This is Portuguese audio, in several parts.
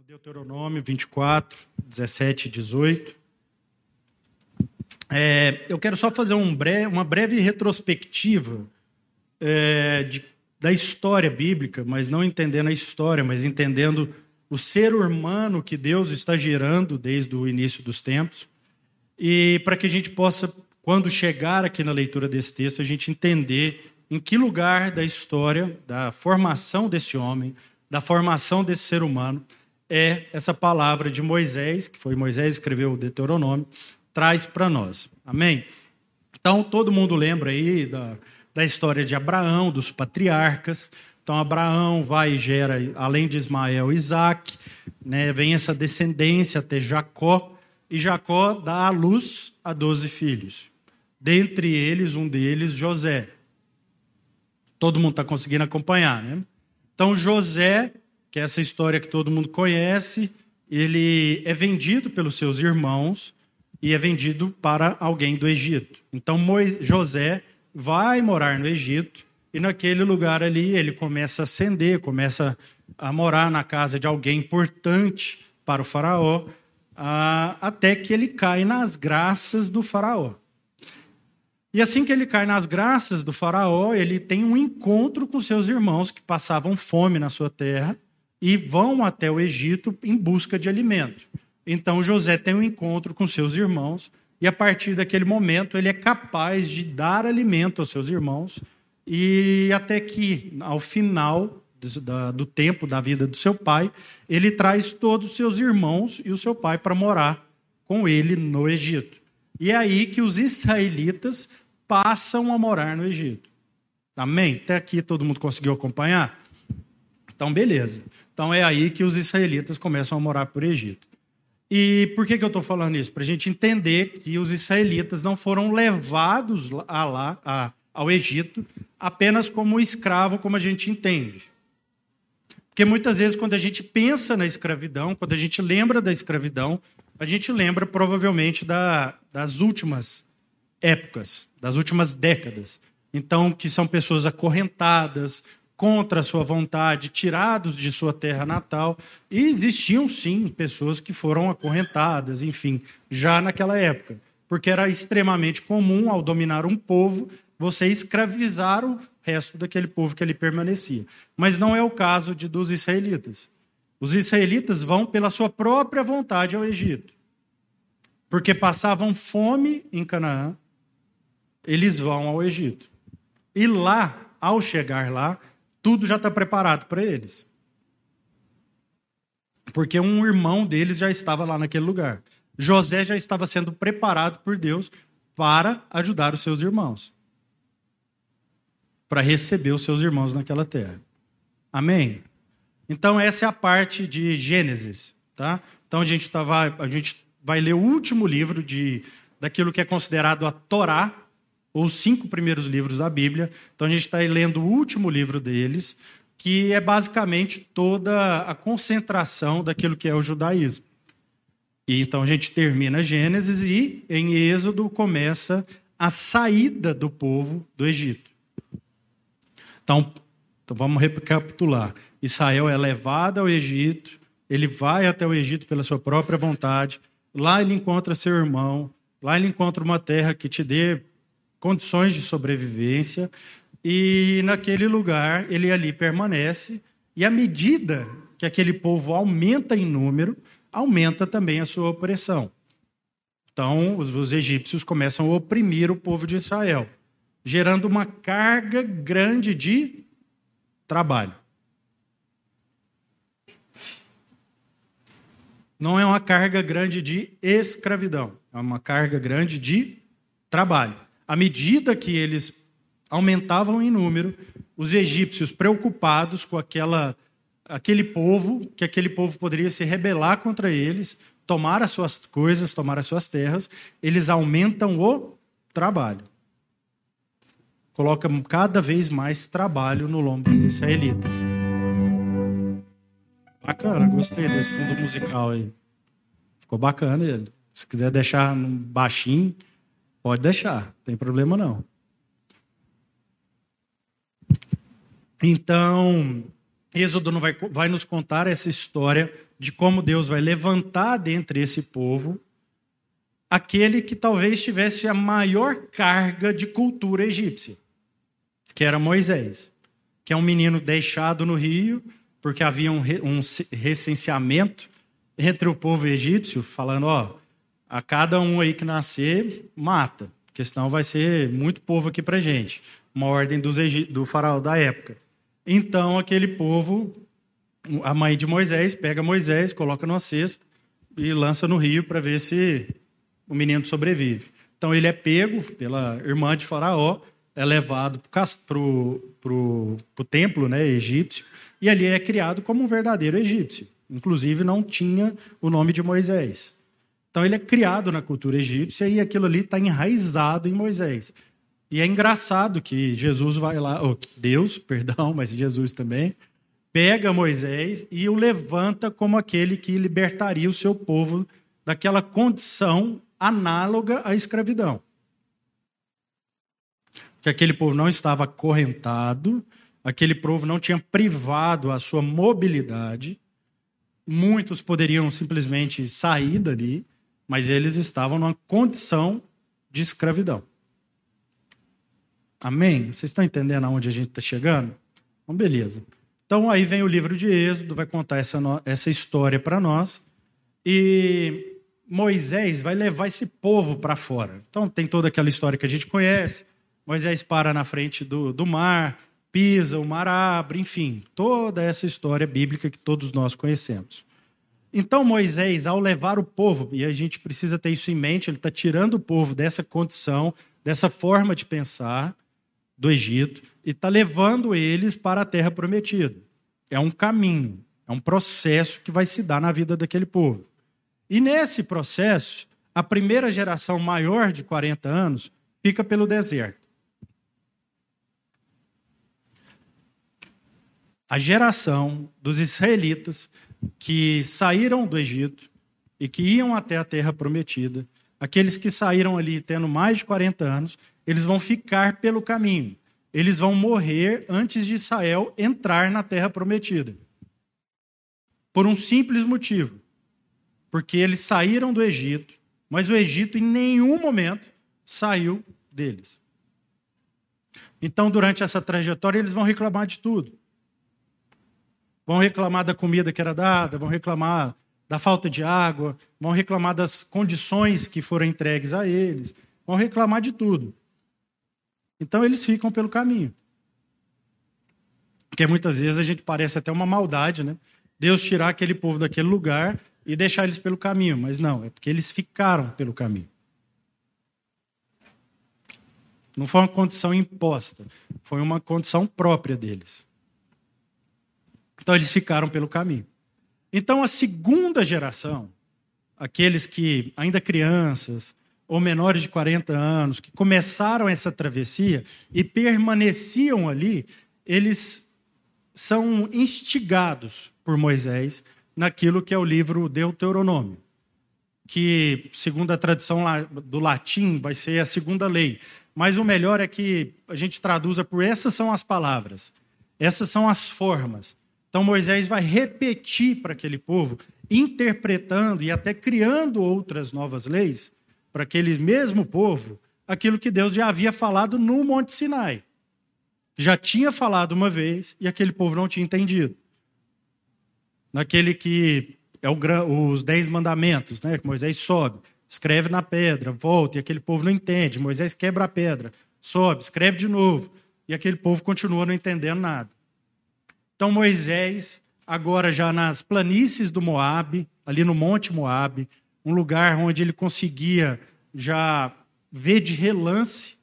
no Deuteronômio 24, 17 e 18. É, eu quero só fazer um uma breve retrospectiva é, de, da história bíblica, mas não entendendo a história, mas entendendo o ser humano que Deus está gerando desde o início dos tempos. E para que a gente possa, quando chegar aqui na leitura desse texto, a gente entender em que lugar da história, da formação desse homem, da formação desse ser humano, é essa palavra de Moisés, que foi Moisés que escreveu o Deuteronômio, traz para nós. Amém? Então, todo mundo lembra aí da, da história de Abraão, dos patriarcas. Então, Abraão vai e gera, além de Ismael, Isaac, né, vem essa descendência até Jacó, e Jacó dá à luz a doze filhos. Dentre eles, um deles, José. Todo mundo está conseguindo acompanhar, né? Então, José, que é essa história que todo mundo conhece, ele é vendido pelos seus irmãos e é vendido para alguém do Egito. Então José vai morar no Egito e naquele lugar ali ele começa a ascender, começa a morar na casa de alguém importante para o faraó, até que ele cai nas graças do faraó. E assim que ele cai nas graças do faraó, ele tem um encontro com seus irmãos que passavam fome na sua terra e vão até o Egito em busca de alimento. Então José tem um encontro com seus irmãos e a partir daquele momento ele é capaz de dar alimento aos seus irmãos e até que ao final do tempo da vida do seu pai, ele traz todos os seus irmãos e o seu pai para morar com ele no Egito. E é aí que os israelitas passam a morar no Egito. Amém? Até aqui todo mundo conseguiu acompanhar? Então, beleza. Então é aí que os israelitas começam a morar por Egito. E por que, que eu estou falando isso? Para a gente entender que os israelitas não foram levados a lá, a, ao Egito apenas como escravo, como a gente entende. Porque muitas vezes, quando a gente pensa na escravidão, quando a gente lembra da escravidão, a gente lembra provavelmente da, das últimas épocas, das últimas décadas. Então, que são pessoas acorrentadas, contra a sua vontade, tirados de sua terra natal. E existiam, sim, pessoas que foram acorrentadas, enfim, já naquela época. Porque era extremamente comum, ao dominar um povo, você escravizar o resto daquele povo que ali permanecia. Mas não é o caso de, dos israelitas. Os israelitas vão pela sua própria vontade ao Egito. Porque passavam fome em Canaã, eles vão ao Egito. E lá, ao chegar lá, tudo já está preparado para eles. Porque um irmão deles já estava lá naquele lugar. José já estava sendo preparado por Deus para ajudar os seus irmãos. Para receber os seus irmãos naquela terra. Amém? Então, essa é a parte de Gênesis. Tá? Então, a gente, tava, a gente vai ler o último livro de, daquilo que é considerado a Torá, os cinco primeiros livros da Bíblia. Então a gente está lendo o último livro deles, que é basicamente toda a concentração daquilo que é o judaísmo. E então a gente termina Gênesis e em Êxodo começa a saída do povo do Egito. Então, então vamos recapitular. Israel é levado ao Egito, ele vai até o Egito pela sua própria vontade. Lá ele encontra seu irmão, lá ele encontra uma terra que te dê condições de sobrevivência, e naquele lugar ele ali permanece, e à medida que aquele povo aumenta em número, aumenta também a sua opressão. Então, os, os egípcios começam a oprimir o povo de Israel, gerando uma carga grande de trabalho. Não é uma carga grande de escravidão, é uma carga grande de trabalho à medida que eles aumentavam em número, os egípcios preocupados com aquela, aquele povo, que aquele povo poderia se rebelar contra eles, tomar as suas coisas, tomar as suas terras, eles aumentam o trabalho. Colocam cada vez mais trabalho no lombo dos israelitas. Bacana, gostei desse fundo musical aí. Ficou bacana ele. Se quiser deixar baixinho, Pode deixar, não tem problema não. Então, Êxodo vai, vai nos contar essa história de como Deus vai levantar dentre esse povo aquele que talvez tivesse a maior carga de cultura egípcia, que era Moisés, que é um menino deixado no rio, porque havia um, um recenseamento entre o povo egípcio, falando: ó, a cada um aí que nascer, mata, porque senão vai ser muito povo aqui para gente. Uma ordem dos do faraó da época. Então, aquele povo, a mãe de Moisés, pega Moisés, coloca numa cesta e lança no rio para ver se o menino sobrevive. Então ele é pego pela irmã de Faraó, é levado para o templo né, egípcio, e ali é criado como um verdadeiro egípcio. Inclusive não tinha o nome de Moisés. Então ele é criado na cultura egípcia e aquilo ali está enraizado em Moisés. E é engraçado que Jesus vai lá, oh, Deus, perdão, mas Jesus também, pega Moisés e o levanta como aquele que libertaria o seu povo daquela condição análoga à escravidão. Que aquele povo não estava acorrentado, aquele povo não tinha privado a sua mobilidade. Muitos poderiam simplesmente sair dali, mas eles estavam numa condição de escravidão. Amém? Vocês estão entendendo aonde a gente está chegando? Então, beleza. Então, aí vem o livro de Êxodo, vai contar essa, essa história para nós. E Moisés vai levar esse povo para fora. Então tem toda aquela história que a gente conhece. Moisés para na frente do, do mar, pisa, o mar abre, enfim, toda essa história bíblica que todos nós conhecemos. Então Moisés, ao levar o povo, e a gente precisa ter isso em mente, ele está tirando o povo dessa condição, dessa forma de pensar do Egito, e está levando eles para a terra prometida. É um caminho, é um processo que vai se dar na vida daquele povo. E nesse processo, a primeira geração maior de 40 anos fica pelo deserto. A geração dos israelitas que saíram do Egito e que iam até a terra prometida, aqueles que saíram ali tendo mais de 40 anos, eles vão ficar pelo caminho. Eles vão morrer antes de Israel entrar na terra prometida. Por um simples motivo porque eles saíram do Egito, mas o Egito em nenhum momento saiu deles. Então, durante essa trajetória, eles vão reclamar de tudo. Vão reclamar da comida que era dada, vão reclamar da falta de água, vão reclamar das condições que foram entregues a eles, vão reclamar de tudo. Então, eles ficam pelo caminho. Porque muitas vezes a gente parece até uma maldade, né? Deus tirar aquele povo daquele lugar e deixar eles pelo caminho, mas não, é porque eles ficaram pelo caminho. Não foi uma condição imposta, foi uma condição própria deles. Então eles ficaram pelo caminho. Então a segunda geração, aqueles que ainda crianças ou menores de 40 anos, que começaram essa travessia e permaneciam ali, eles são instigados por Moisés naquilo que é o livro Deuteronômio, que, segundo a tradição do latim, vai ser a segunda lei. Mas o melhor é que a gente traduza por essas são as palavras, essas são as formas. Então Moisés vai repetir para aquele povo, interpretando e até criando outras novas leis para aquele mesmo povo, aquilo que Deus já havia falado no Monte Sinai. Já tinha falado uma vez e aquele povo não tinha entendido naquele que é o, os dez mandamentos, né? Que Moisés sobe, escreve na pedra, volta, e aquele povo não entende. Moisés quebra a pedra, sobe, escreve de novo, e aquele povo continua não entendendo nada. Então Moisés, agora já nas planícies do Moabe, ali no Monte Moabe, um lugar onde ele conseguia já ver de relance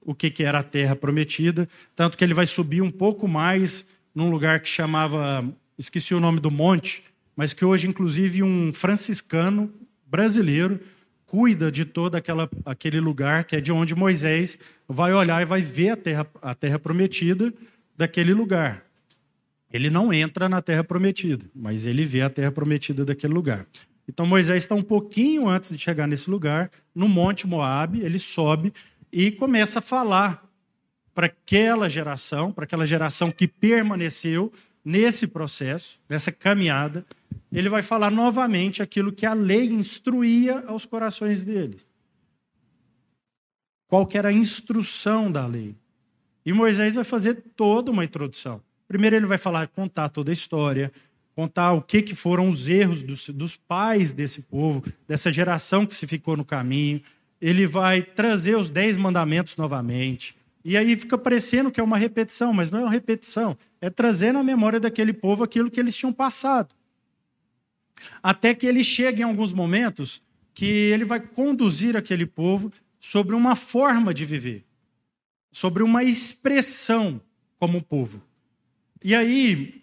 o que, que era a terra prometida, tanto que ele vai subir um pouco mais num lugar que chamava esqueci o nome do monte, mas que hoje, inclusive, um franciscano brasileiro cuida de todo aquela, aquele lugar que é de onde Moisés vai olhar e vai ver a terra, a terra prometida daquele lugar. Ele não entra na terra prometida, mas ele vê a terra prometida daquele lugar. Então Moisés está um pouquinho antes de chegar nesse lugar, no Monte Moabe, ele sobe e começa a falar para aquela geração, para aquela geração que permaneceu, nesse processo, nessa caminhada, ele vai falar novamente aquilo que a lei instruía aos corações deles. Qual era a instrução da lei? E Moisés vai fazer toda uma introdução. Primeiro ele vai falar, contar toda a história, contar o que, que foram os erros dos, dos pais desse povo, dessa geração que se ficou no caminho. Ele vai trazer os dez mandamentos novamente. E aí fica parecendo que é uma repetição, mas não é uma repetição. É trazer na memória daquele povo aquilo que eles tinham passado. Até que ele chega em alguns momentos que ele vai conduzir aquele povo sobre uma forma de viver, sobre uma expressão como povo. E aí,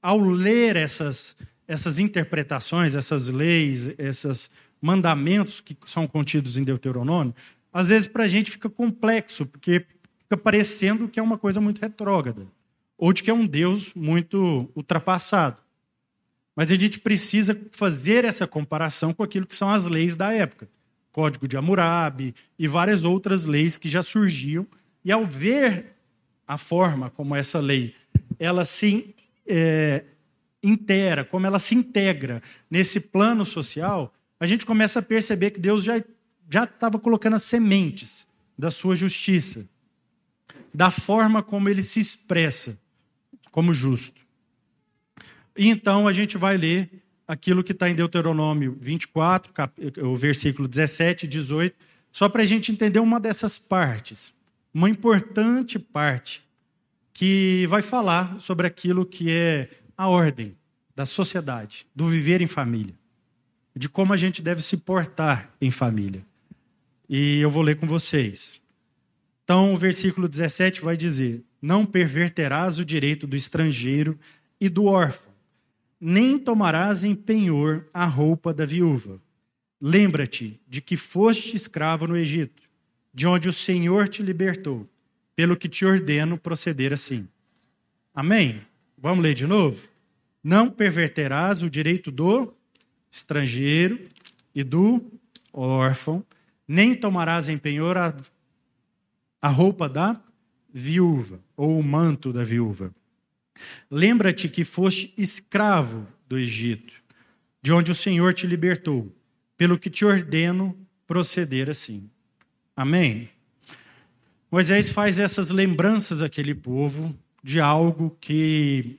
ao ler essas, essas interpretações, essas leis, esses mandamentos que são contidos em Deuteronômio, às vezes para a gente fica complexo, porque fica parecendo que é uma coisa muito retrógrada, ou de que é um Deus muito ultrapassado. Mas a gente precisa fazer essa comparação com aquilo que são as leis da época. Código de Hammurabi e várias outras leis que já surgiam. E ao ver a forma como essa lei ela se é, inteira, como ela se integra nesse plano social, a gente começa a perceber que Deus já já estava colocando as sementes da sua justiça, da forma como ele se expressa como justo. E então a gente vai ler aquilo que está em Deuteronômio 24, o versículo 17 e 18, só para a gente entender uma dessas partes, uma importante parte, que vai falar sobre aquilo que é a ordem da sociedade, do viver em família, de como a gente deve se portar em família. E eu vou ler com vocês. Então, o versículo 17 vai dizer: Não perverterás o direito do estrangeiro e do órfão nem tomarás em penhor a roupa da viúva. Lembra-te de que foste escravo no Egito, de onde o Senhor te libertou, pelo que te ordeno proceder assim. Amém? Vamos ler de novo? Não perverterás o direito do estrangeiro e do órfão, nem tomarás em penhor a, a roupa da viúva, ou o manto da viúva Lembra-te que foste escravo do Egito, de onde o Senhor te libertou, pelo que te ordeno proceder assim. Amém? Moisés faz essas lembranças àquele povo de algo que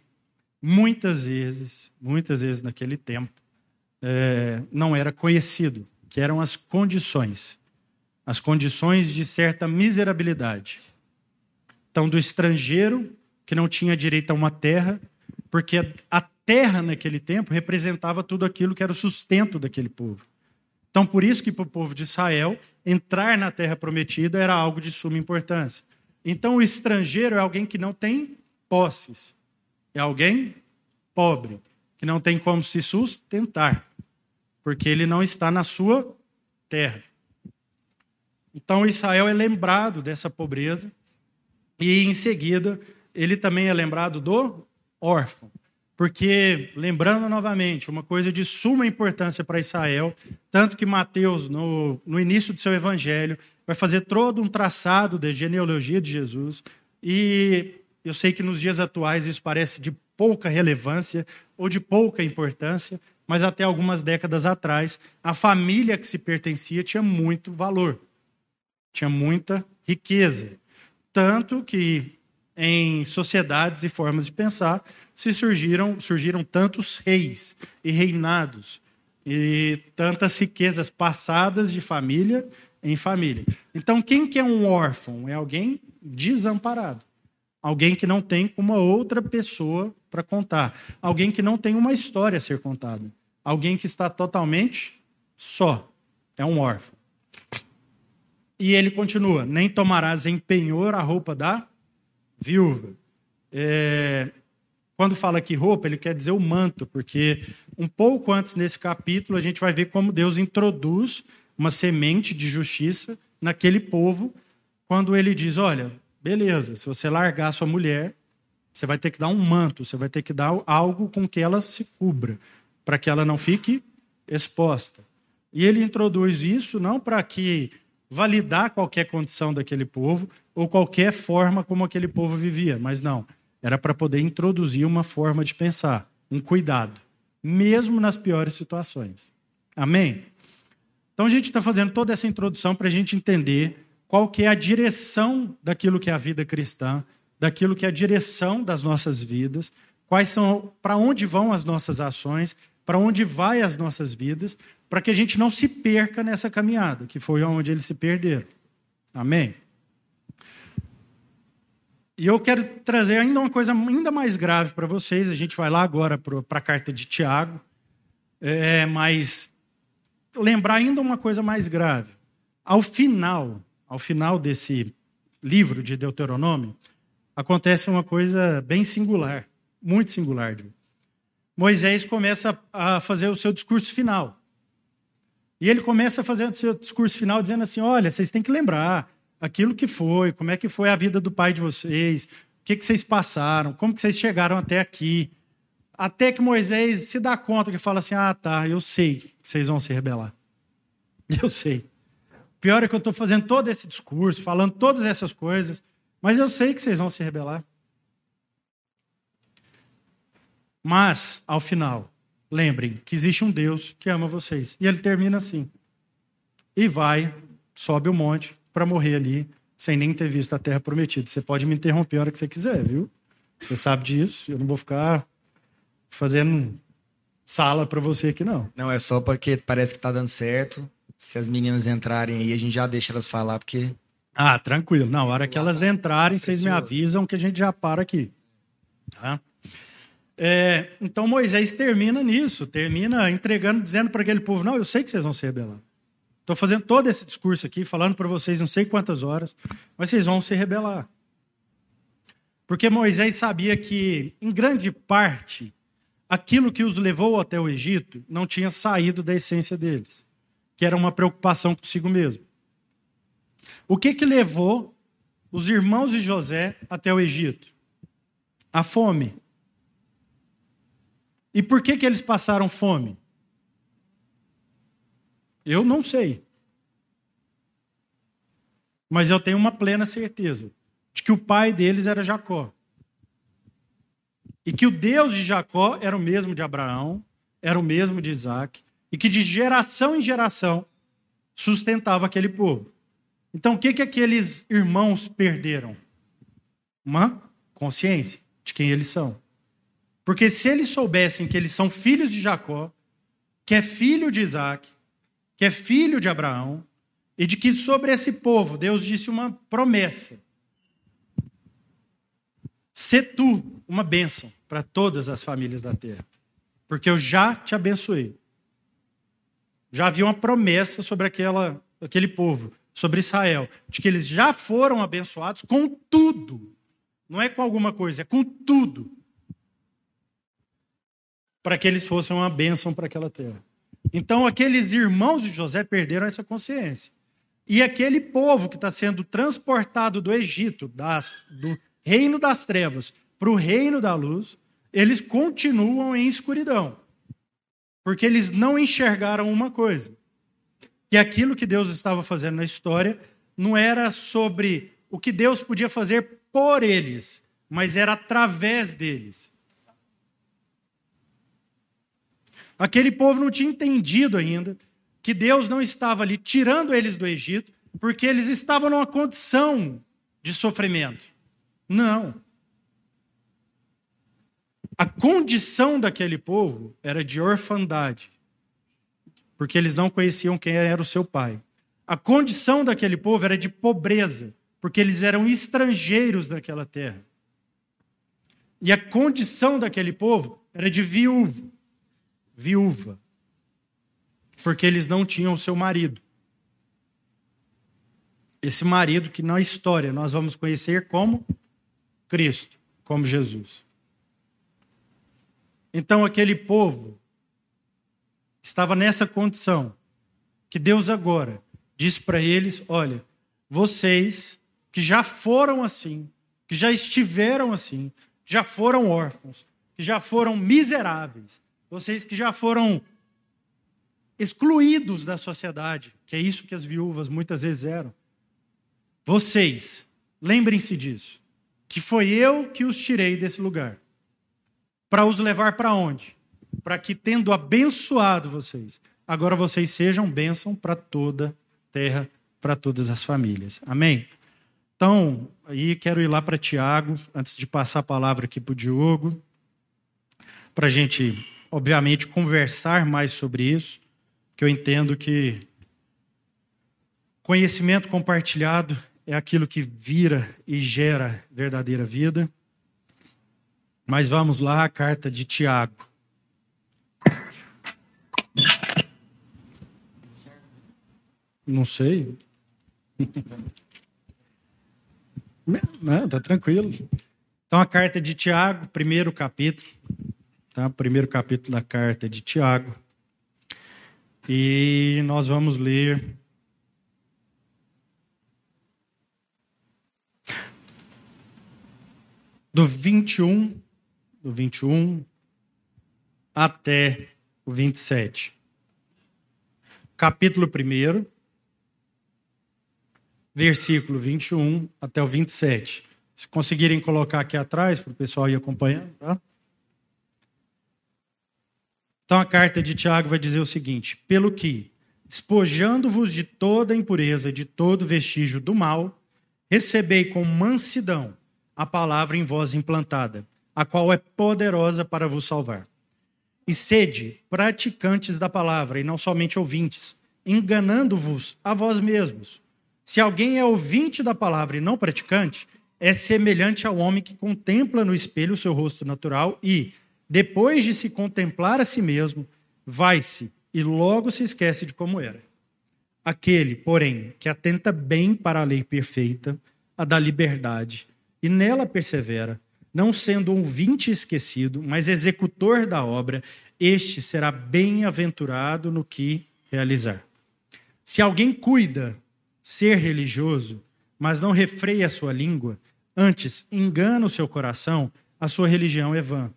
muitas vezes, muitas vezes naquele tempo, é, não era conhecido, que eram as condições, as condições de certa miserabilidade. Então, do estrangeiro que não tinha direito a uma terra, porque a terra naquele tempo representava tudo aquilo que era o sustento daquele povo. Então, por isso que para o povo de Israel, entrar na terra prometida era algo de suma importância. Então, o estrangeiro é alguém que não tem posses, é alguém pobre, que não tem como se sustentar, porque ele não está na sua terra. Então, Israel é lembrado dessa pobreza, e em seguida ele também é lembrado do órfão. Porque, lembrando novamente, uma coisa de suma importância para Israel, tanto que Mateus, no, no início do seu evangelho, vai fazer todo um traçado da genealogia de Jesus, e eu sei que nos dias atuais isso parece de pouca relevância ou de pouca importância, mas até algumas décadas atrás, a família que se pertencia tinha muito valor, tinha muita riqueza. Tanto que em sociedades e formas de pensar, se surgiram, surgiram tantos reis e reinados e tantas riquezas passadas de família em família. Então, quem que é um órfão? É alguém desamparado. Alguém que não tem uma outra pessoa para contar. Alguém que não tem uma história a ser contada. Alguém que está totalmente só. É um órfão. E ele continua: nem tomarás em penhor a roupa da viúva. É, quando fala aqui roupa, ele quer dizer o manto, porque um pouco antes nesse capítulo a gente vai ver como Deus introduz uma semente de justiça naquele povo, quando ele diz: olha, beleza, se você largar sua mulher, você vai ter que dar um manto, você vai ter que dar algo com que ela se cubra, para que ela não fique exposta. E ele introduz isso não para que validar qualquer condição daquele povo ou qualquer forma como aquele povo vivia, mas não. Era para poder introduzir uma forma de pensar, um cuidado, mesmo nas piores situações. Amém? Então a gente está fazendo toda essa introdução para a gente entender qual que é a direção daquilo que é a vida cristã, daquilo que é a direção das nossas vidas, quais são, para onde vão as nossas ações, para onde vai as nossas vidas, para que a gente não se perca nessa caminhada, que foi onde eles se perderam. Amém? E eu quero trazer ainda uma coisa ainda mais grave para vocês. A gente vai lá agora para a carta de Tiago, é, mas lembrar ainda uma coisa mais grave. Ao final, ao final desse livro de Deuteronômio, acontece uma coisa bem singular, muito singular. Moisés começa a fazer o seu discurso final. E ele começa a fazer o seu discurso final dizendo assim: olha, vocês têm que lembrar aquilo que foi, como é que foi a vida do pai de vocês, o que, que vocês passaram, como que vocês chegaram até aqui. Até que Moisés se dá conta que fala assim: ah, tá, eu sei que vocês vão se rebelar. Eu sei. Pior é que eu estou fazendo todo esse discurso, falando todas essas coisas, mas eu sei que vocês vão se rebelar. Mas, ao final, lembrem que existe um Deus que ama vocês. E ele termina assim. E vai, sobe o monte para morrer ali, sem nem ter visto a terra prometida. Você pode me interromper a hora que você quiser, viu? Você sabe disso, eu não vou ficar fazendo sala para você aqui, não. Não, é só porque parece que tá dando certo. Se as meninas entrarem aí, a gente já deixa elas falar, porque. Ah, tranquilo. Na hora que elas entrarem, vocês me avisam que a gente já para aqui. Tá? É, então Moisés termina nisso, termina entregando, dizendo para aquele povo: Não, eu sei que vocês vão se rebelar. Estou fazendo todo esse discurso aqui, falando para vocês não sei quantas horas, mas vocês vão se rebelar. Porque Moisés sabia que, em grande parte, aquilo que os levou até o Egito não tinha saído da essência deles, que era uma preocupação consigo mesmo. O que, que levou os irmãos de José até o Egito? A fome. E por que, que eles passaram fome? Eu não sei. Mas eu tenho uma plena certeza de que o pai deles era Jacó. E que o Deus de Jacó era o mesmo de Abraão, era o mesmo de Isaac, e que de geração em geração sustentava aquele povo. Então, o que, que aqueles irmãos perderam? Uma consciência de quem eles são. Porque se eles soubessem que eles são filhos de Jacó, que é filho de Isaac, que é filho de Abraão, e de que sobre esse povo Deus disse uma promessa: Se tu uma bênção para todas as famílias da terra, porque eu já te abençoei. Já havia uma promessa sobre aquela, aquele povo, sobre Israel, de que eles já foram abençoados com tudo. Não é com alguma coisa, é com tudo para que eles fossem uma bênção para aquela terra. Então, aqueles irmãos de José perderam essa consciência. E aquele povo que está sendo transportado do Egito, das, do reino das trevas, para o reino da luz, eles continuam em escuridão. Porque eles não enxergaram uma coisa: que aquilo que Deus estava fazendo na história não era sobre o que Deus podia fazer por eles, mas era através deles. Aquele povo não tinha entendido ainda que Deus não estava ali tirando eles do Egito, porque eles estavam numa condição de sofrimento. Não. A condição daquele povo era de orfandade, porque eles não conheciam quem era o seu pai. A condição daquele povo era de pobreza, porque eles eram estrangeiros naquela terra. E a condição daquele povo era de viúvo, viúva, porque eles não tinham seu marido. Esse marido que na história nós vamos conhecer como Cristo, como Jesus. Então aquele povo estava nessa condição que Deus agora diz para eles: olha, vocês que já foram assim, que já estiveram assim, já foram órfãos, que já foram miseráveis, vocês que já foram excluídos da sociedade, que é isso que as viúvas muitas vezes eram. Vocês, lembrem-se disso, que foi eu que os tirei desse lugar. Para os levar para onde? Para que, tendo abençoado vocês, agora vocês sejam bênção para toda a terra, para todas as famílias. Amém? Então, aí quero ir lá para Tiago, antes de passar a palavra aqui para o Diogo, para a gente, obviamente, conversar mais sobre isso, que eu entendo que conhecimento compartilhado é aquilo que vira e gera verdadeira vida. Mas vamos lá, a carta de Tiago. Não sei. Não, tá tranquilo. Então, a carta de Tiago, primeiro capítulo, tá? Primeiro capítulo da carta de Tiago. E nós vamos ler do 21, do 21 até o 27. Capítulo 1, versículo 21 até o 27. Se conseguirem colocar aqui atrás para o pessoal ir acompanhando, tá? Então a carta de Tiago vai dizer o seguinte: pelo que, despojando-vos de toda impureza, de todo vestígio do mal, recebei com mansidão a palavra em vós implantada, a qual é poderosa para vos salvar. E sede praticantes da palavra, e não somente ouvintes, enganando-vos a vós mesmos. Se alguém é ouvinte da palavra e não praticante, é semelhante ao homem que contempla no espelho o seu rosto natural e, depois de se contemplar a si mesmo, vai-se e logo se esquece de como era. Aquele, porém, que atenta bem para a lei perfeita, a da liberdade, e nela persevera, não sendo ouvinte esquecido, mas executor da obra, este será bem-aventurado no que realizar. Se alguém cuida ser religioso, mas não refreia a sua língua, antes engana o seu coração, a sua religião é vã.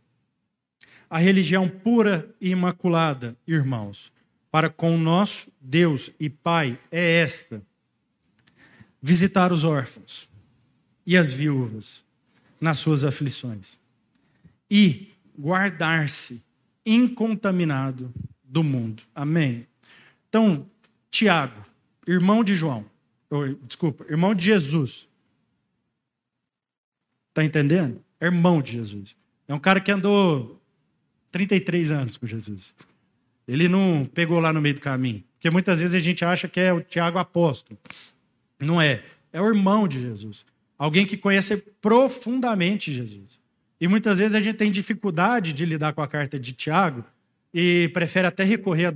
A religião pura e imaculada, irmãos, para com o nosso Deus e Pai é esta: visitar os órfãos e as viúvas nas suas aflições e guardar-se incontaminado do mundo. Amém. Então, Tiago, irmão de João, ou, desculpa, irmão de Jesus. Está entendendo? irmão de Jesus. É um cara que andou 33 anos com Jesus. Ele não pegou lá no meio do caminho. Porque muitas vezes a gente acha que é o Tiago apóstolo. Não é. É o irmão de Jesus. Alguém que conhece profundamente Jesus. E muitas vezes a gente tem dificuldade de lidar com a carta de Tiago e prefere até recorrer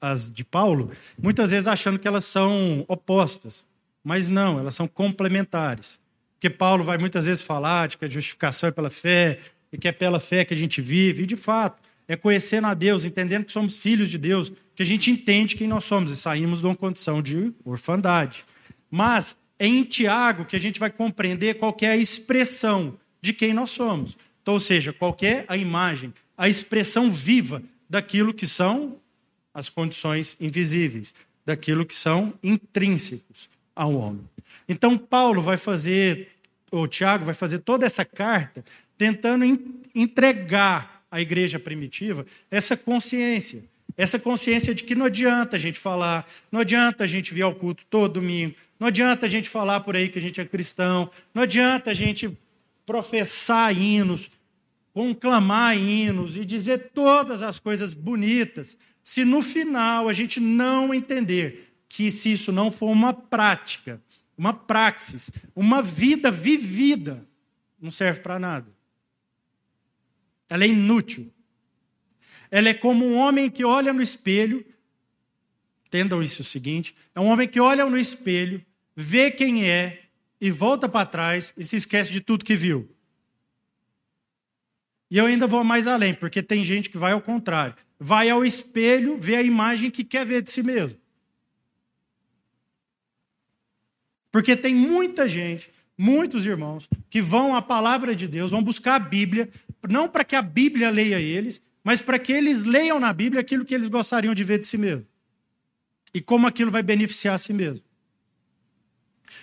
às de, de Paulo, muitas vezes achando que elas são opostas. Mas não, elas são complementares. Porque Paulo vai muitas vezes falar de que a justificação é pela fé, e que é pela fé que a gente vive, e de fato, é conhecendo a Deus, entendendo que somos filhos de Deus, que a gente entende quem nós somos e saímos de uma condição de orfandade. Mas é em Tiago que a gente vai compreender qual é a expressão de quem nós somos. Então, ou seja, qual é a imagem, a expressão viva daquilo que são as condições invisíveis, daquilo que são intrínsecos ao homem. Então, Paulo vai fazer, ou Tiago vai fazer toda essa carta tentando entregar à igreja primitiva essa consciência essa consciência de que não adianta a gente falar, não adianta a gente vir ao culto todo domingo, não adianta a gente falar por aí que a gente é cristão, não adianta a gente professar hinos, conclamar hinos e dizer todas as coisas bonitas, se no final a gente não entender que se isso não for uma prática, uma praxis, uma vida vivida, não serve para nada. Ela é inútil. Ela é como um homem que olha no espelho. Entendam isso o seguinte: é um homem que olha no espelho, vê quem é e volta para trás e se esquece de tudo que viu. E eu ainda vou mais além, porque tem gente que vai ao contrário. Vai ao espelho, vê a imagem que quer ver de si mesmo. Porque tem muita gente, muitos irmãos, que vão à palavra de Deus, vão buscar a Bíblia, não para que a Bíblia leia eles, mas para que eles leiam na Bíblia aquilo que eles gostariam de ver de si mesmo. E como aquilo vai beneficiar a si mesmo.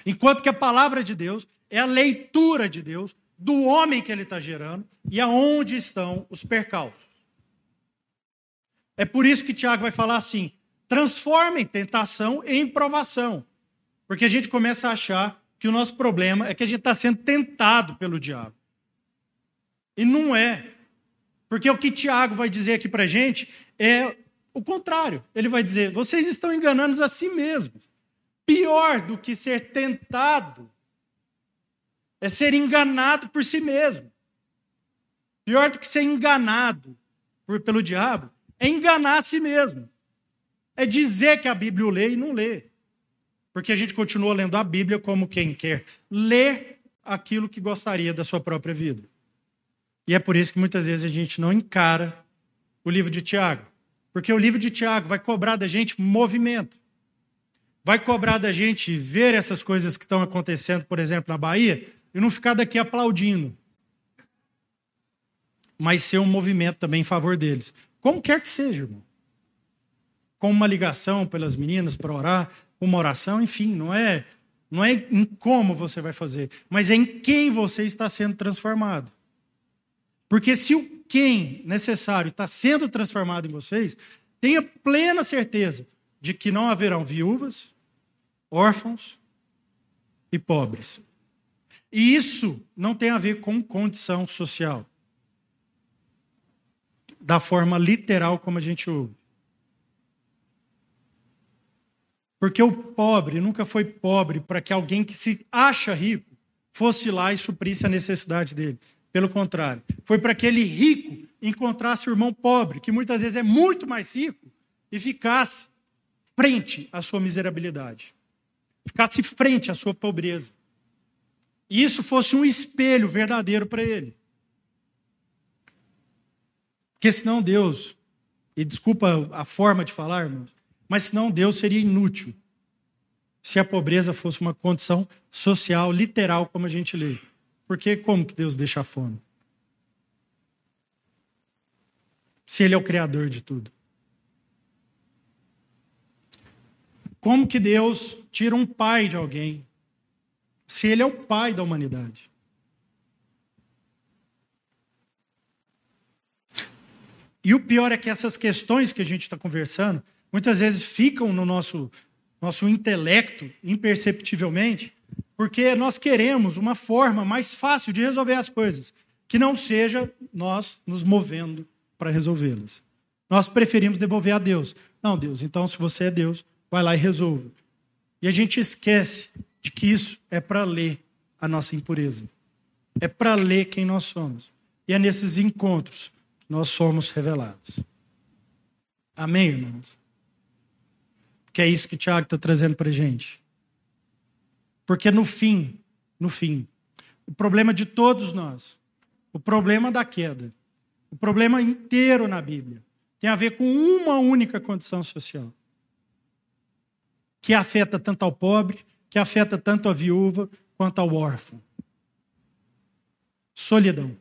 Enquanto que a palavra de Deus é a leitura de Deus do homem que ele está gerando e aonde estão os percalços. É por isso que Tiago vai falar assim: transformem tentação em provação. Porque a gente começa a achar que o nosso problema é que a gente está sendo tentado pelo diabo. E não é. Porque o que Tiago vai dizer aqui para gente é o contrário. Ele vai dizer: vocês estão enganando a si mesmos. Pior do que ser tentado é ser enganado por si mesmo. Pior do que ser enganado por, pelo diabo é enganar a si mesmo. É dizer que a Bíblia o lê e não lê. Porque a gente continua lendo a Bíblia como quem quer ler aquilo que gostaria da sua própria vida. E é por isso que muitas vezes a gente não encara o livro de Tiago. Porque o livro de Tiago vai cobrar da gente movimento. Vai cobrar da gente ver essas coisas que estão acontecendo, por exemplo, na Bahia, e não ficar daqui aplaudindo. Mas ser um movimento também em favor deles. Como quer que seja, irmão. Com uma ligação pelas meninas para orar, uma oração, enfim, não é, não é em como você vai fazer, mas é em quem você está sendo transformado. Porque se o quem necessário está sendo transformado em vocês, tenha plena certeza de que não haverão viúvas, órfãos e pobres. E isso não tem a ver com condição social. Da forma literal como a gente ouve. Porque o pobre nunca foi pobre para que alguém que se acha rico fosse lá e suprisse a necessidade dele. Pelo contrário, foi para que aquele rico encontrasse o irmão pobre, que muitas vezes é muito mais rico, e ficasse frente à sua miserabilidade, ficasse frente à sua pobreza. E isso fosse um espelho verdadeiro para ele. Porque senão Deus, e desculpa a forma de falar, irmãos, mas senão Deus seria inútil se a pobreza fosse uma condição social, literal, como a gente lê. Porque como que Deus deixa a fome? Se Ele é o Criador de tudo. Como que Deus tira um pai de alguém? Se Ele é o pai da humanidade. E o pior é que essas questões que a gente está conversando, muitas vezes ficam no nosso, nosso intelecto, imperceptivelmente, porque nós queremos uma forma mais fácil de resolver as coisas, que não seja nós nos movendo para resolvê-las. Nós preferimos devolver a Deus. Não, Deus, então se você é Deus, vai lá e resolve. E a gente esquece de que isso é para ler a nossa impureza. É para ler quem nós somos. E é nesses encontros que nós somos revelados. Amém, irmãos? Que é isso que Tiago está trazendo para a gente. Porque no fim, no fim, o problema de todos nós, o problema da queda, o problema inteiro na Bíblia, tem a ver com uma única condição social. Que afeta tanto ao pobre, que afeta tanto a viúva quanto ao órfão. Solidão.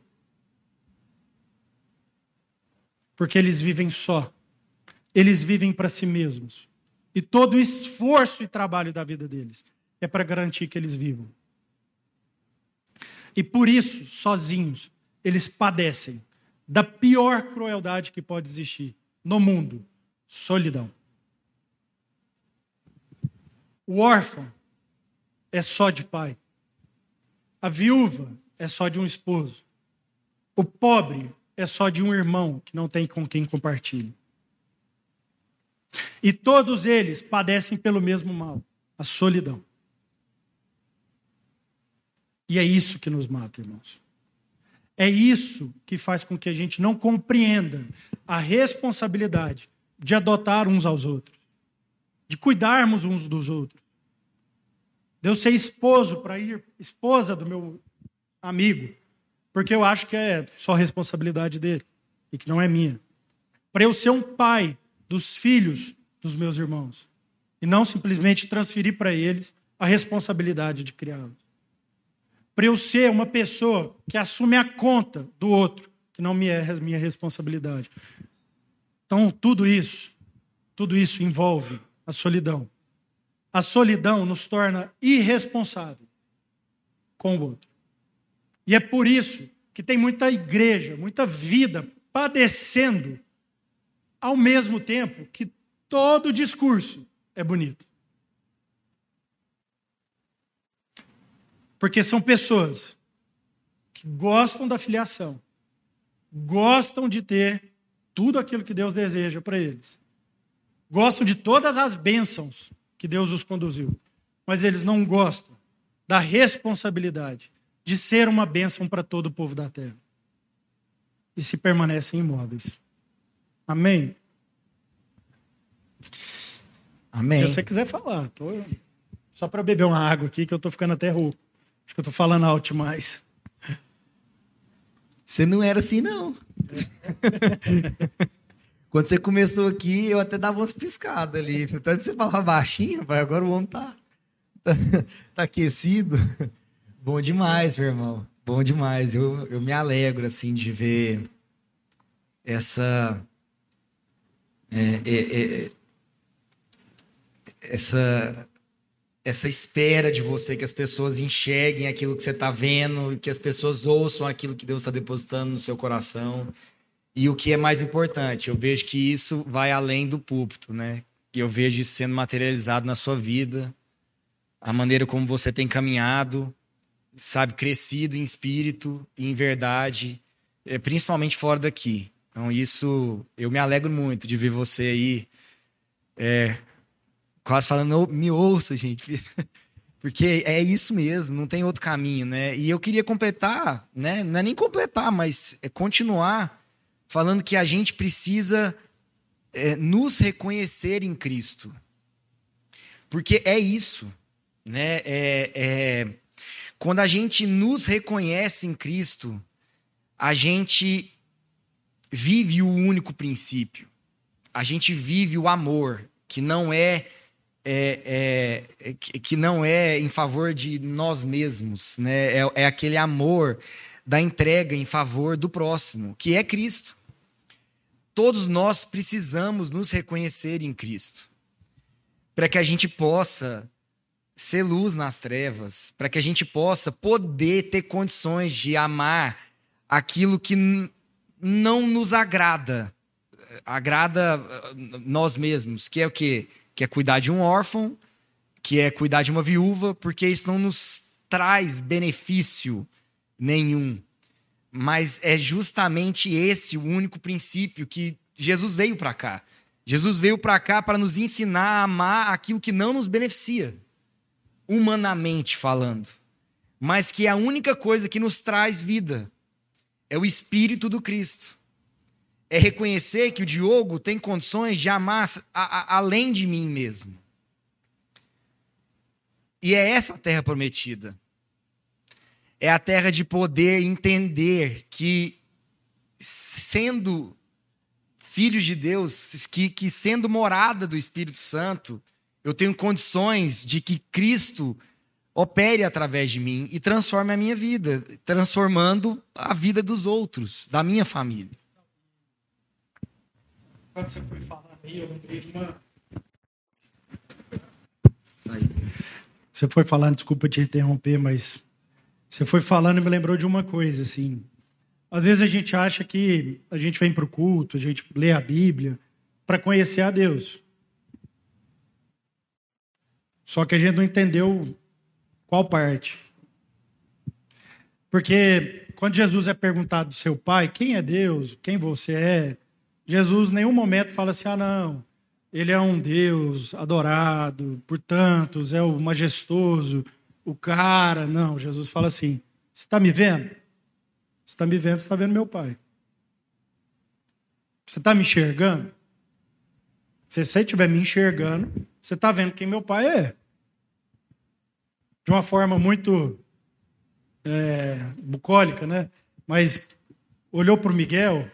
Porque eles vivem só. Eles vivem para si mesmos. E todo o esforço e trabalho da vida deles é para garantir que eles vivam. E por isso, sozinhos, eles padecem da pior crueldade que pode existir no mundo: solidão. O órfão é só de pai. A viúva é só de um esposo. O pobre é só de um irmão que não tem com quem compartilhe. E todos eles padecem pelo mesmo mal, a solidão. E é isso que nos mata, irmãos. É isso que faz com que a gente não compreenda a responsabilidade de adotar uns aos outros, de cuidarmos uns dos outros. De eu ser esposo para ir, esposa do meu amigo, porque eu acho que é só responsabilidade dele e que não é minha. Para eu ser um pai dos filhos dos meus irmãos e não simplesmente transferir para eles a responsabilidade de criá-los para eu ser uma pessoa que assume a conta do outro, que não me é minha responsabilidade. Então, tudo isso, tudo isso envolve a solidão. A solidão nos torna irresponsáveis. com o outro. E é por isso que tem muita igreja, muita vida padecendo, ao mesmo tempo que todo discurso é bonito. Porque são pessoas que gostam da filiação, gostam de ter tudo aquilo que Deus deseja para eles, gostam de todas as bênçãos que Deus os conduziu, mas eles não gostam da responsabilidade de ser uma bênção para todo o povo da terra. E se permanecem imóveis. Amém? Amém. Se você quiser falar, tô... só para beber uma água aqui que eu estou ficando até rouco. Acho que eu estou falando alto demais. Você não era assim, não. Quando você começou aqui, eu até dava umas piscadas ali. Tanto você falava baixinho, pai, agora o homem tá, tá, tá, aquecido. Bom demais, meu irmão. Bom demais. Eu, eu me alegro, assim, de ver essa... É, é, é, essa essa espera de você que as pessoas enxerguem aquilo que você está vendo, que as pessoas ouçam aquilo que Deus está depositando no seu coração. E o que é mais importante, eu vejo que isso vai além do púlpito, né? Eu vejo isso sendo materializado na sua vida, a maneira como você tem caminhado, sabe, crescido em espírito e em verdade, é, principalmente fora daqui. Então, isso eu me alegro muito de ver você aí é, quase falando, me ouça, gente. Porque é isso mesmo, não tem outro caminho, né? E eu queria completar, né? Não é nem completar, mas é continuar falando que a gente precisa é, nos reconhecer em Cristo. Porque é isso, né? É, é, quando a gente nos reconhece em Cristo, a gente vive o único princípio. A gente vive o amor, que não é é, é, que não é em favor de nós mesmos, né? É, é, aquele amor da entrega em favor do próximo, que é Cristo. Todos nós precisamos nos reconhecer em Cristo, para que a gente possa ser luz nas trevas, para que a gente possa poder ter condições de amar aquilo que não nos agrada, agrada ah, nós mesmos, que é o que que é cuidar de um órfão, que é cuidar de uma viúva, porque isso não nos traz benefício nenhum. Mas é justamente esse o único princípio que Jesus veio para cá. Jesus veio para cá para nos ensinar a amar aquilo que não nos beneficia, humanamente falando, mas que é a única coisa que nos traz vida. É o Espírito do Cristo é reconhecer que o Diogo tem condições de amar a, a, além de mim mesmo. E é essa a terra prometida. É a terra de poder entender que, sendo filhos de Deus, que, que sendo morada do Espírito Santo, eu tenho condições de que Cristo opere através de mim e transforme a minha vida, transformando a vida dos outros, da minha família quando você foi falando aí, eu lembrei de uma. Você foi falando, desculpa te interromper, mas você foi falando e me lembrou de uma coisa, assim. Às vezes a gente acha que a gente vem para o culto, a gente lê a Bíblia para conhecer a Deus. Só que a gente não entendeu qual parte. Porque quando Jesus é perguntado do seu pai, quem é Deus, quem você é, Jesus em nenhum momento fala assim: ah, não, ele é um Deus adorado por tantos, é o majestoso, o cara. Não, Jesus fala assim: você está me vendo? Você está me vendo, você está vendo meu Pai. Você está me enxergando? Se você estiver me enxergando, você está vendo quem meu Pai é. De uma forma muito é, bucólica, né? Mas olhou para o Miguel,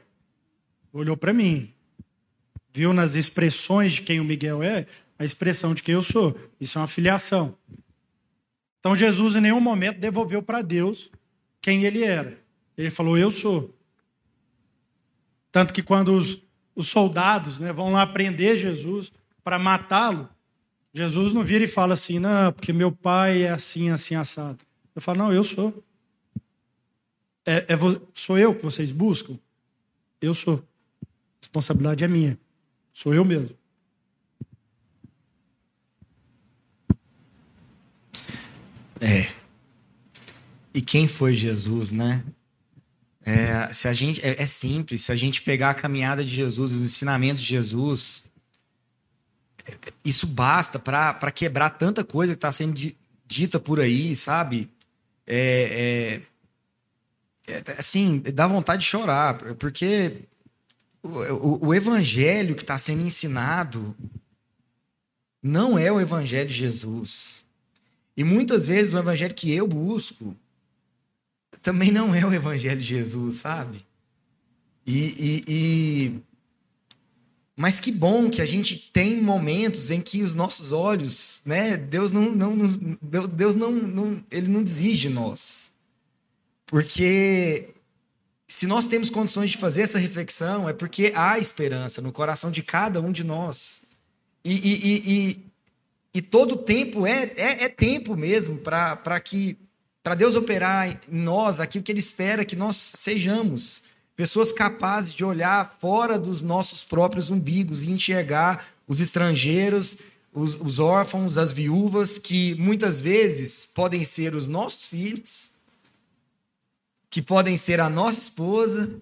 olhou para mim, viu nas expressões de quem o Miguel é, a expressão de quem eu sou. Isso é uma filiação. Então Jesus em nenhum momento devolveu para Deus quem ele era. Ele falou: Eu sou. Tanto que quando os, os soldados né, vão lá prender Jesus para matá-lo, Jesus não vira e fala assim: Não, porque meu pai é assim, assim, assado. Eu falo, não, eu sou. É, é, sou eu que vocês buscam? Eu sou. Responsabilidade é minha. Sou eu mesmo. É. E quem foi Jesus, né? É, se a gente, é, é, simples, se a gente pegar a caminhada de Jesus, os ensinamentos de Jesus, isso basta para quebrar tanta coisa que está sendo dita por aí, sabe? É, é, é, assim, dá vontade de chorar, porque o, o, evangelho que está sendo ensinado não é o evangelho de Jesus. E muitas vezes o evangelho que eu busco também não é o Evangelho de Jesus, sabe? E, e, e, Mas que bom que a gente tem momentos em que os nossos olhos, né? Deus não, não Deus não, não, ele não desiste de nós. Porque se nós temos condições de fazer essa reflexão, é porque há esperança no coração de cada um de nós. E, e, e, e todo tempo é, é, é tempo mesmo para que para Deus operar em nós aquilo que Ele espera que nós sejamos. Pessoas capazes de olhar fora dos nossos próprios umbigos e enxergar os estrangeiros, os, os órfãos, as viúvas, que muitas vezes podem ser os nossos filhos, que podem ser a nossa esposa,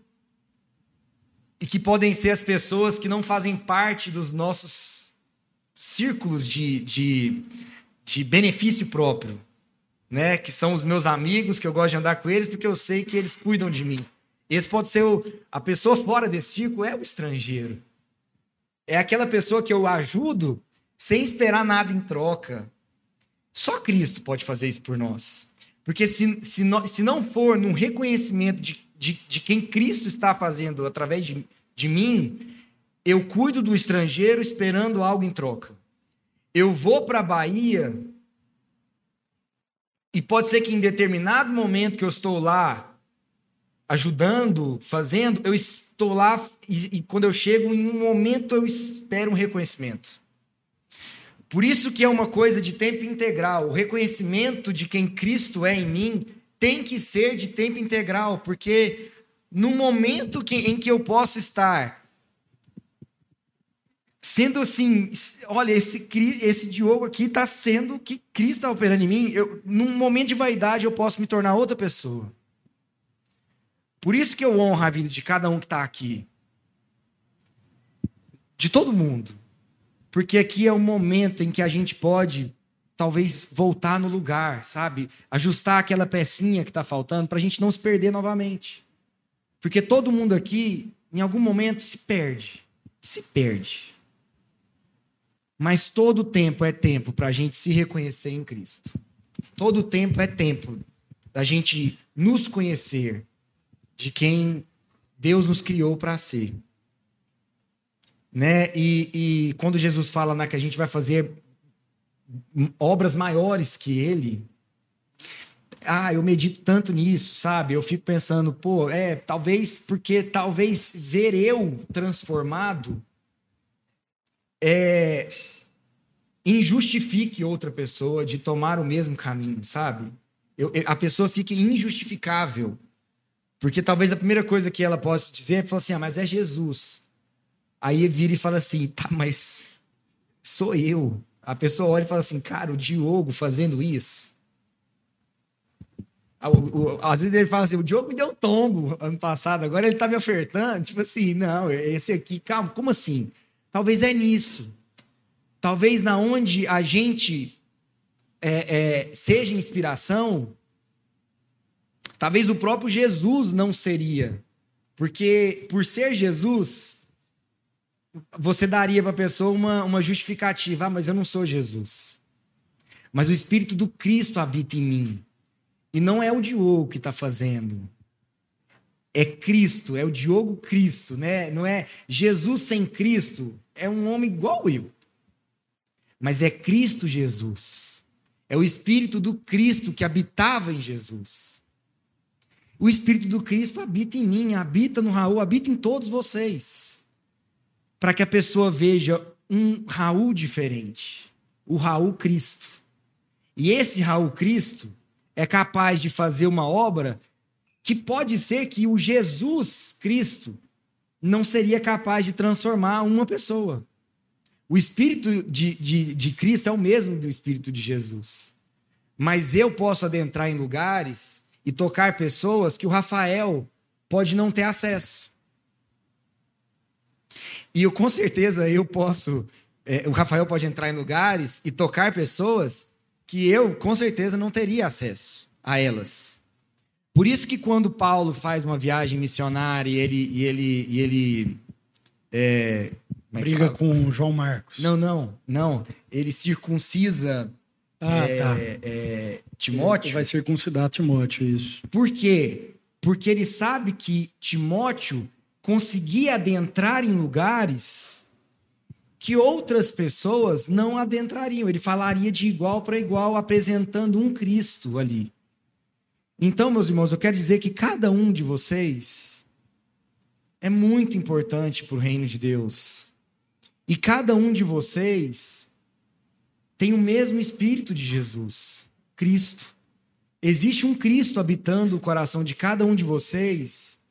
e que podem ser as pessoas que não fazem parte dos nossos círculos de, de, de benefício próprio né, que são os meus amigos, que eu gosto de andar com eles, porque eu sei que eles cuidam de mim. Esse pode ser o, a pessoa fora desse círculo, é o estrangeiro. É aquela pessoa que eu ajudo sem esperar nada em troca. Só Cristo pode fazer isso por nós. Porque se, se, no, se não for num reconhecimento de, de, de quem Cristo está fazendo através de, de mim, eu cuido do estrangeiro esperando algo em troca. Eu vou para a Bahia e pode ser que em determinado momento que eu estou lá ajudando, fazendo, eu estou lá e, e quando eu chego em um momento eu espero um reconhecimento. Por isso que é uma coisa de tempo integral. O reconhecimento de quem Cristo é em mim tem que ser de tempo integral, porque no momento que, em que eu posso estar sendo assim, olha, esse, esse Diogo aqui está sendo que Cristo está operando em mim. Eu, num momento de vaidade, eu posso me tornar outra pessoa. Por isso que eu honro a vida de cada um que está aqui. De todo mundo. Porque aqui é o momento em que a gente pode, talvez, voltar no lugar, sabe? Ajustar aquela pecinha que está faltando para a gente não se perder novamente. Porque todo mundo aqui, em algum momento, se perde. Se perde. Mas todo tempo é tempo para a gente se reconhecer em Cristo. Todo tempo é tempo da gente nos conhecer de quem Deus nos criou para ser. Né? E, e, quando Jesus fala né, que a gente vai fazer obras maiores que Ele, ah, eu medito tanto nisso, sabe? Eu fico pensando, pô, é, talvez, porque talvez ver eu transformado é, injustifique outra pessoa de tomar o mesmo caminho, sabe? Eu, a pessoa fique injustificável. Porque talvez a primeira coisa que ela possa dizer é falar assim: ah, mas é Jesus. Aí vira e fala assim: tá, mas sou eu. A pessoa olha e fala assim: cara, o Diogo fazendo isso. Às vezes ele fala assim: o Diogo me deu tombo ano passado, agora ele tá me ofertando. Tipo assim, não, esse aqui, calma, como assim? Talvez é nisso. Talvez na onde a gente é, é, seja inspiração, talvez o próprio Jesus não seria. Porque por ser Jesus, você daria para a pessoa uma, uma justificativa. Ah, mas eu não sou Jesus. Mas o Espírito do Cristo habita em mim. E não é o Diogo que está fazendo é Cristo, é o Diogo Cristo, né? Não é Jesus sem Cristo, é um homem igual eu. Mas é Cristo Jesus. É o Espírito do Cristo que habitava em Jesus. O Espírito do Cristo habita em mim, habita no Raul, habita em todos vocês. Para que a pessoa veja um Raul diferente. O Raul Cristo. E esse Raul Cristo é capaz de fazer uma obra que pode ser que o Jesus Cristo não seria capaz de transformar uma pessoa. O Espírito de, de, de Cristo é o mesmo do Espírito de Jesus. Mas eu posso adentrar em lugares e tocar pessoas que o Rafael pode não ter acesso. E eu, com certeza eu posso. É, o Rafael pode entrar em lugares e tocar pessoas que eu, com certeza, não teria acesso a elas. Por isso que quando Paulo faz uma viagem missionária e ele, e ele, e ele é, é briga com João Marcos. Não, não, não. Ele circuncisa ah, é, tá. é, Timóteo. Ele vai circuncidar Timóteo, isso. Por quê? Porque ele sabe que Timóteo conseguia adentrar em lugares que outras pessoas não adentrariam. Ele falaria de igual para igual, apresentando um Cristo ali. Então, meus irmãos, eu quero dizer que cada um de vocês é muito importante para o reino de Deus. E cada um de vocês tem o mesmo Espírito de Jesus, Cristo. Existe um Cristo habitando o coração de cada um de vocês.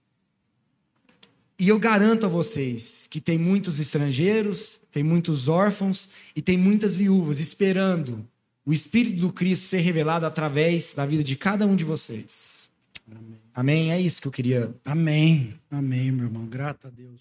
E eu garanto a vocês que tem muitos estrangeiros, tem muitos órfãos e tem muitas viúvas esperando o Espírito do Cristo ser revelado através da vida de cada um de vocês. Amém. Amém? É isso que eu queria. Amém. Amém, meu irmão. Grato a Deus.